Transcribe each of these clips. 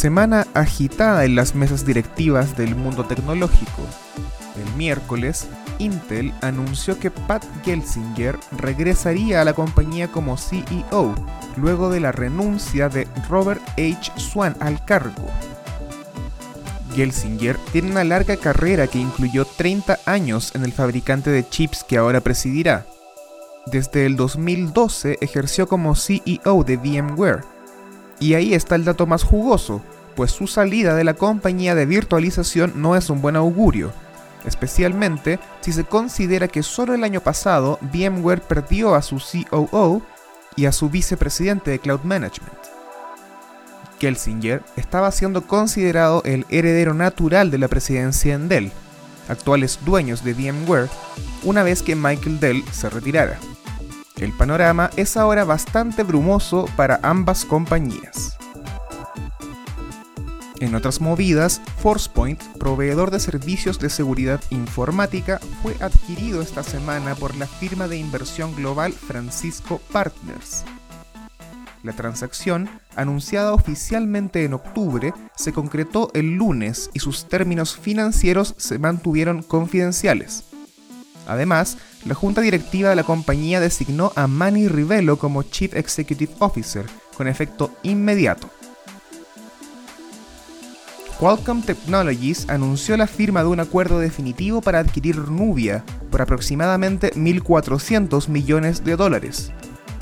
Semana agitada en las mesas directivas del mundo tecnológico. El miércoles, Intel anunció que Pat Gelsinger regresaría a la compañía como CEO, luego de la renuncia de Robert H. Swan al cargo. Gelsinger tiene una larga carrera que incluyó 30 años en el fabricante de chips que ahora presidirá. Desde el 2012 ejerció como CEO de VMware, y ahí está el dato más jugoso, pues su salida de la compañía de virtualización no es un buen augurio, especialmente si se considera que solo el año pasado VMware perdió a su COO y a su vicepresidente de Cloud Management. Kelsinger estaba siendo considerado el heredero natural de la presidencia en Dell, actuales dueños de VMware, una vez que Michael Dell se retirara. El panorama es ahora bastante brumoso para ambas compañías. En otras movidas, ForcePoint, proveedor de servicios de seguridad informática, fue adquirido esta semana por la firma de inversión global Francisco Partners. La transacción, anunciada oficialmente en octubre, se concretó el lunes y sus términos financieros se mantuvieron confidenciales. Además, la junta directiva de la compañía designó a Manny Rivelo como Chief Executive Officer, con efecto inmediato. Qualcomm Technologies anunció la firma de un acuerdo definitivo para adquirir Nubia por aproximadamente 1.400 millones de dólares.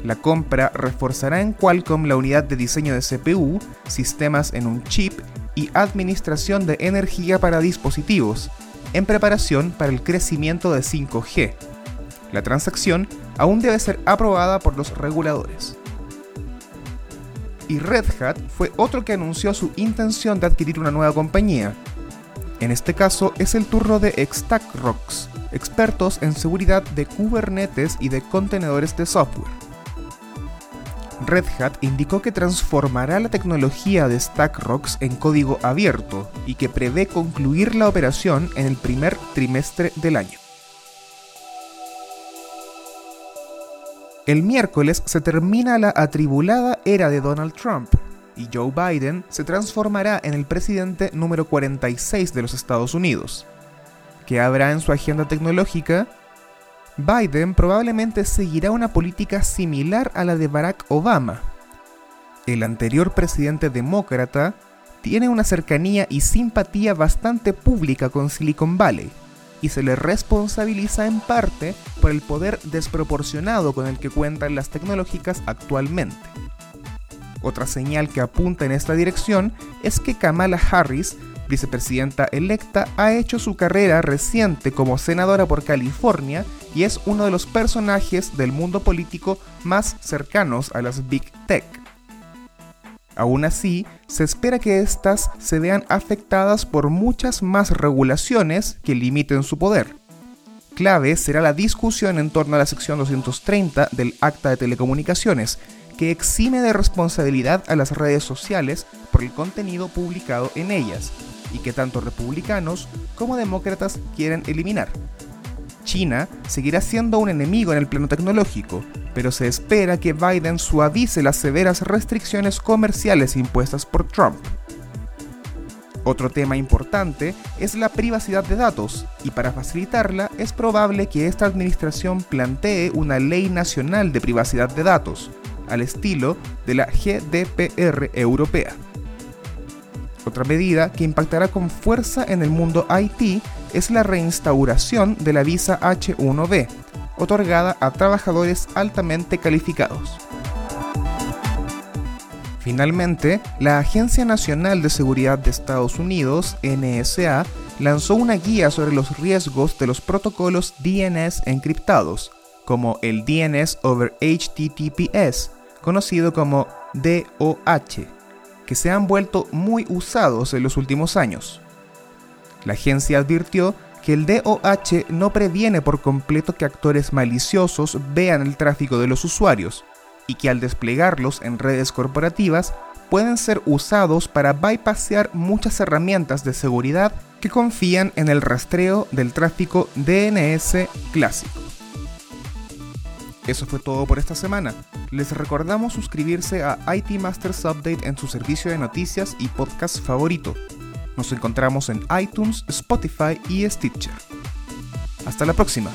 La compra reforzará en Qualcomm la unidad de diseño de CPU, sistemas en un chip y administración de energía para dispositivos, en preparación para el crecimiento de 5G. La transacción aún debe ser aprobada por los reguladores. Y Red Hat fue otro que anunció su intención de adquirir una nueva compañía. En este caso es el turno de Rocks, expertos en seguridad de Kubernetes y de contenedores de software. Red Hat indicó que transformará la tecnología de StackRox en código abierto y que prevé concluir la operación en el primer trimestre del año. El miércoles se termina la atribulada era de Donald Trump y Joe Biden se transformará en el presidente número 46 de los Estados Unidos. ¿Qué habrá en su agenda tecnológica? Biden probablemente seguirá una política similar a la de Barack Obama. El anterior presidente demócrata tiene una cercanía y simpatía bastante pública con Silicon Valley y se le responsabiliza en parte por el poder desproporcionado con el que cuentan las tecnológicas actualmente. Otra señal que apunta en esta dirección es que Kamala Harris vicepresidenta electa, ha hecho su carrera reciente como senadora por California y es uno de los personajes del mundo político más cercanos a las Big Tech. Aún así, se espera que éstas se vean afectadas por muchas más regulaciones que limiten su poder. Clave será la discusión en torno a la sección 230 del Acta de Telecomunicaciones, que exime de responsabilidad a las redes sociales por el contenido publicado en ellas, y que tanto republicanos como demócratas quieren eliminar. China seguirá siendo un enemigo en el plano tecnológico, pero se espera que Biden suavice las severas restricciones comerciales impuestas por Trump. Otro tema importante es la privacidad de datos, y para facilitarla es probable que esta administración plantee una ley nacional de privacidad de datos, al estilo de la GDPR europea. Otra medida que impactará con fuerza en el mundo IT es la reinstauración de la visa H1B, otorgada a trabajadores altamente calificados. Finalmente, la Agencia Nacional de Seguridad de Estados Unidos, NSA, lanzó una guía sobre los riesgos de los protocolos DNS encriptados, como el DNS over HTTPS, conocido como DOH que se han vuelto muy usados en los últimos años. La agencia advirtió que el DOH no previene por completo que actores maliciosos vean el tráfico de los usuarios y que al desplegarlos en redes corporativas pueden ser usados para bypassear muchas herramientas de seguridad que confían en el rastreo del tráfico DNS clásico. Eso fue todo por esta semana. Les recordamos suscribirse a IT Masters Update en su servicio de noticias y podcast favorito. Nos encontramos en iTunes, Spotify y Stitcher. Hasta la próxima.